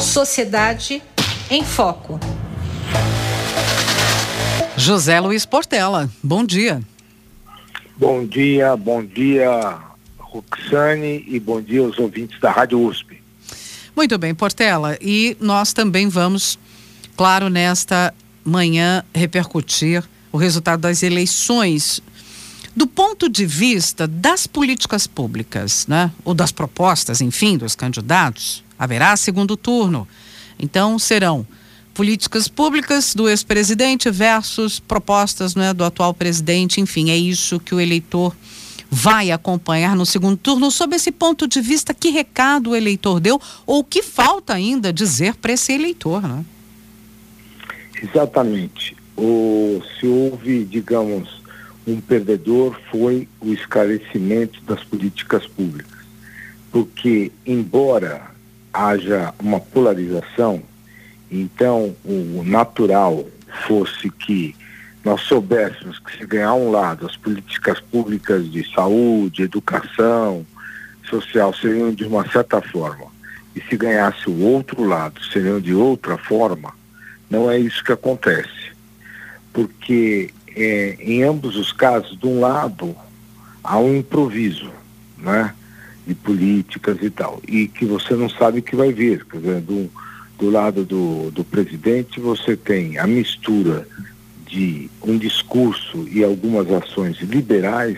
Sociedade em Foco. José Luiz Portela, bom dia. Bom dia, bom dia, Roxane, e bom dia aos ouvintes da Rádio USP. Muito bem, Portela, e nós também vamos, claro, nesta manhã repercutir o resultado das eleições do ponto de vista das políticas públicas, né? Ou das propostas, enfim, dos candidatos, haverá segundo turno. Então serão políticas públicas do ex-presidente versus propostas né, do atual presidente, enfim, é isso que o eleitor vai acompanhar no segundo turno. Sob esse ponto de vista, que recado o eleitor deu ou que falta ainda dizer para esse eleitor, né? Exatamente. O, se houve, digamos, um perdedor foi o esclarecimento das políticas públicas. Porque, embora haja uma polarização, então o natural fosse que nós soubéssemos que se ganhar um lado as políticas públicas de saúde, educação, social seriam de uma certa forma, e se ganhasse o outro lado seriam de outra forma, não é isso que acontece. Porque é, em ambos os casos, de um lado, há um improviso, né? De políticas e tal, e que você não sabe o que vai vir. Quer dizer, do, do lado do, do presidente, você tem a mistura de um discurso e algumas ações liberais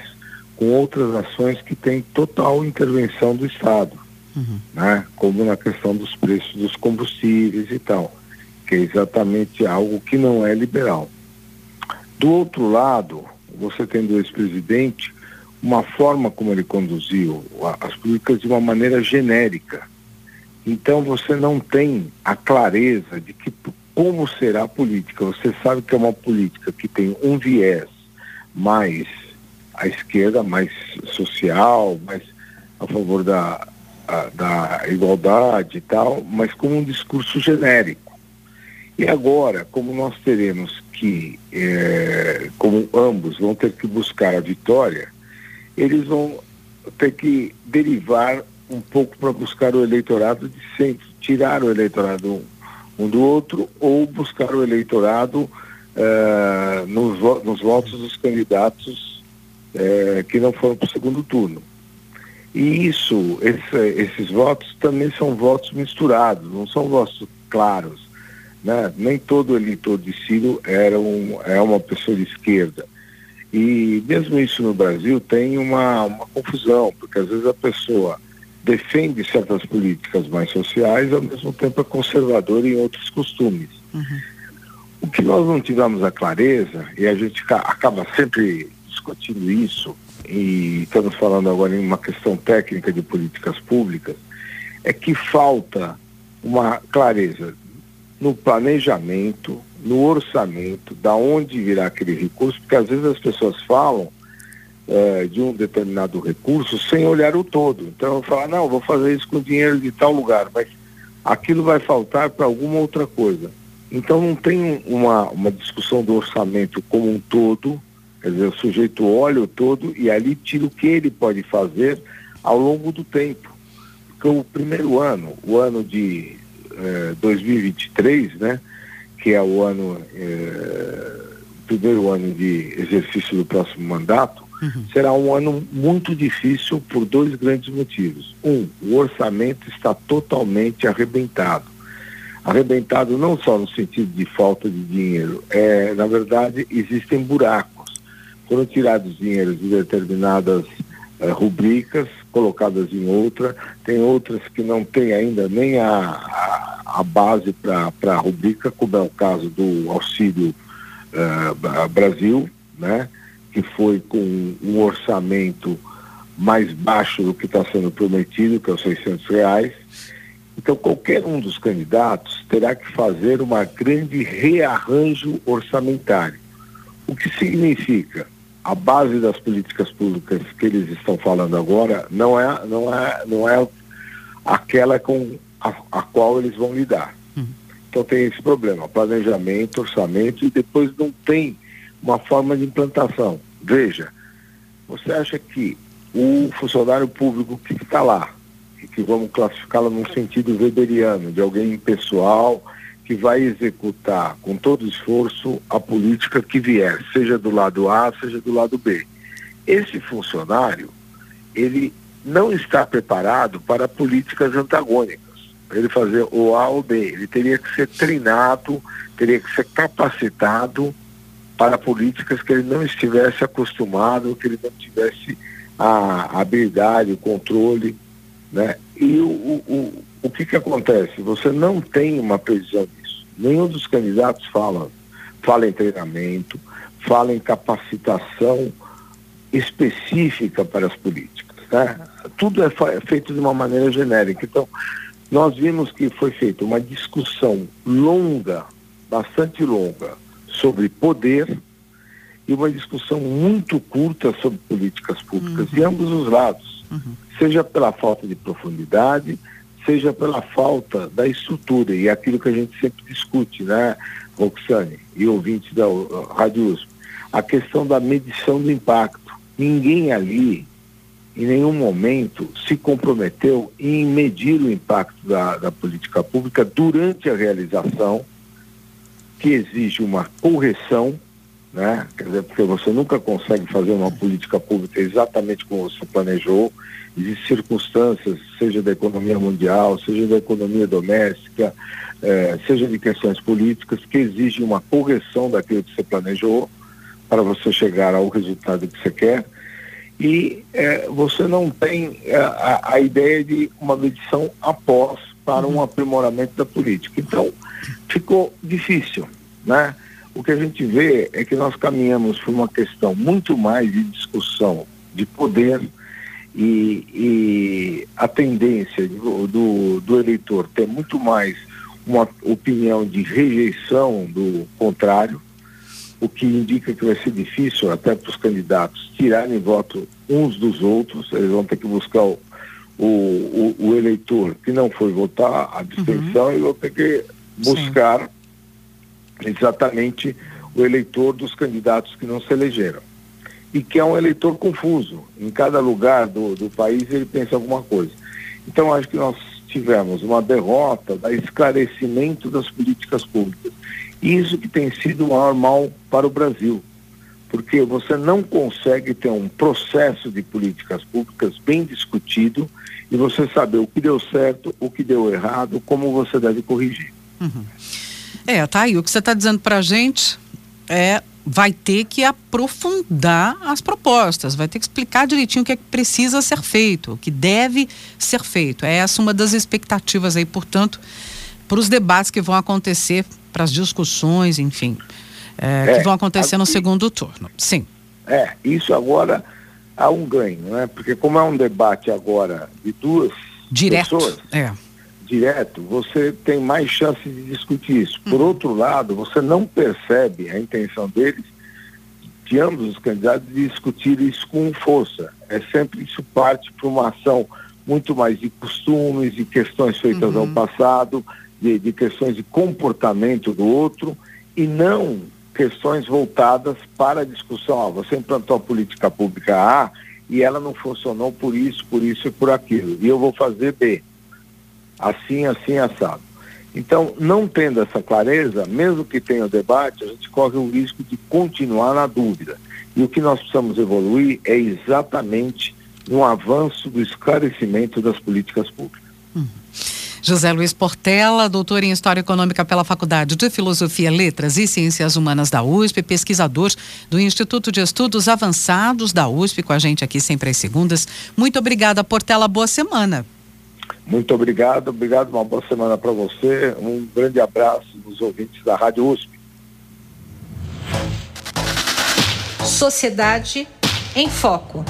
com outras ações que têm total intervenção do Estado, uhum. né? como na questão dos preços dos combustíveis e tal, que é exatamente algo que não é liberal. Do outro lado, você tem do ex-presidente uma forma como ele conduziu as políticas de uma maneira genérica. Então você não tem a clareza de que como será a política. Você sabe que é uma política que tem um viés mais à esquerda, mais social, mais a favor da, a, da igualdade e tal, mas com um discurso genérico. E agora, como nós teremos que, é, como ambos vão ter que buscar a vitória, eles vão ter que derivar um pouco para buscar o eleitorado de sempre, tirar o eleitorado um, um do outro ou buscar o eleitorado é, nos, nos, votos dos candidatos é, que não foram para o segundo turno. E isso, esse, esses votos também são votos misturados, não são votos claros né? Nem todo eleitor de Ciro era um, é uma pessoa de esquerda. E mesmo isso no Brasil tem uma, uma confusão, porque às vezes a pessoa defende certas políticas mais sociais, ao mesmo tempo é conservadora em outros costumes. Uhum. O que nós não tivemos a clareza, e a gente acaba sempre discutindo isso, e estamos falando agora em uma questão técnica de políticas públicas, é que falta uma clareza no planejamento, no orçamento, da onde virá aquele recurso, porque às vezes as pessoas falam é, de um determinado recurso sem olhar o todo. Então eu falo, não, vou fazer isso com dinheiro de tal lugar, mas aquilo vai faltar para alguma outra coisa. Então não tem uma, uma discussão do orçamento como um todo, quer dizer, o sujeito olha o todo e ali tira o que ele pode fazer ao longo do tempo. Porque o primeiro ano, o ano de 2023, é, né, que é o ano, é, primeiro ano de exercício do próximo mandato, uhum. será um ano muito difícil por dois grandes motivos. Um, o orçamento está totalmente arrebentado. Arrebentado não só no sentido de falta de dinheiro, é, na verdade, existem buracos. Foram tirados dinheiros de determinadas é, rubricas, colocadas em outra, tem outras que não têm ainda nem a, a, a base para a rubrica, como é o caso do Auxílio uh, Brasil, né, que foi com um orçamento mais baixo do que está sendo prometido, que é os 600 reais. Então, qualquer um dos candidatos terá que fazer uma grande rearranjo orçamentário. O que significa? a base das políticas públicas que eles estão falando agora não é, não é, não é aquela com a, a qual eles vão lidar. Uhum. Então tem esse problema, planejamento, orçamento e depois não tem uma forma de implantação. Veja, você acha que o funcionário público que está lá, que vamos classificá-la num sentido weberiano, de alguém impessoal que vai executar com todo esforço a política que vier, seja do lado A, seja do lado B. Esse funcionário, ele não está preparado para políticas antagônicas, para ele fazer o A ou B. Ele teria que ser treinado, teria que ser capacitado para políticas que ele não estivesse acostumado, que ele não tivesse a habilidade, o controle, né? E o, o, o que que acontece? Você não tem uma previsão disso. Nenhum dos candidatos fala, fala em treinamento, fala em capacitação específica para as políticas. Né? Tudo é, é feito de uma maneira genérica. Então, nós vimos que foi feita uma discussão longa, bastante longa, sobre poder e uma discussão muito curta sobre políticas públicas, uhum. de ambos os lados, uhum. seja pela falta de profundidade, seja pela falta da estrutura, e é aquilo que a gente sempre discute, né, Roxane e ouvintes da Rádio USP, a questão da medição do impacto. Ninguém ali, em nenhum momento, se comprometeu em medir o impacto da, da política pública durante a realização, que exige uma correção né? Quer dizer, porque você nunca consegue fazer uma política pública exatamente como você planejou. Existem circunstâncias, seja da economia mundial, seja da economia doméstica, eh, seja de questões políticas, que exigem uma correção daquilo que você planejou para você chegar ao resultado que você quer. E eh, você não tem eh, a, a, ideia de uma medição após para um aprimoramento da política. Então, ficou difícil, né? o que a gente vê é que nós caminhamos por uma questão muito mais de discussão de poder e, e a tendência do, do, do, eleitor ter muito mais uma opinião de rejeição do contrário, o que indica que vai ser difícil até para os candidatos tirarem voto uns dos outros, eles vão ter que buscar o, o, o eleitor que não foi votar, a abstenção, uhum. e vão ter que buscar Sim exatamente o eleitor dos candidatos que não se elegeram. E que é um eleitor confuso. Em cada lugar do, do país ele pensa alguma coisa. Então acho que nós tivemos uma derrota da esclarecimento das políticas públicas. Isso que tem sido o maior mal para o Brasil. Porque você não consegue ter um processo de políticas públicas bem discutido e você saber o que deu certo, o que deu errado, como você deve corrigir. Uhum. É, tá aí. O que você está dizendo para a gente é vai ter que aprofundar as propostas, vai ter que explicar direitinho o que é que precisa ser feito, o que deve ser feito. É essa uma das expectativas aí, portanto, para os debates que vão acontecer, para as discussões, enfim, é, é, que vão acontecer aqui, no segundo turno. Sim. É, isso agora há um ganho, né? Porque como é um debate agora de duas Direto, pessoas, é direto, você tem mais chance de discutir isso. Por uhum. outro lado, você não percebe a intenção deles, de ambos os candidatos, de discutir isso com força. É sempre isso parte para uma ação muito mais de costumes, de questões feitas uhum. ao passado, de, de questões de comportamento do outro, e não questões voltadas para a discussão. Ah, você implantou a política pública A e ela não funcionou por isso, por isso e por aquilo. E eu vou fazer B assim, assim, assado. Então, não tendo essa clareza, mesmo que tenha o debate, a gente corre o risco de continuar na dúvida. E o que nós precisamos evoluir é exatamente no avanço do esclarecimento das políticas públicas. Uhum. José Luiz Portela, doutor em História Econômica pela Faculdade de Filosofia, Letras e Ciências Humanas da USP, pesquisador do Instituto de Estudos Avançados da USP, com a gente aqui sempre às segundas. Muito obrigada, Portela. Boa semana. Muito obrigado, obrigado, uma boa semana para você, um grande abraço dos ouvintes da Rádio USP. Sociedade em Foco.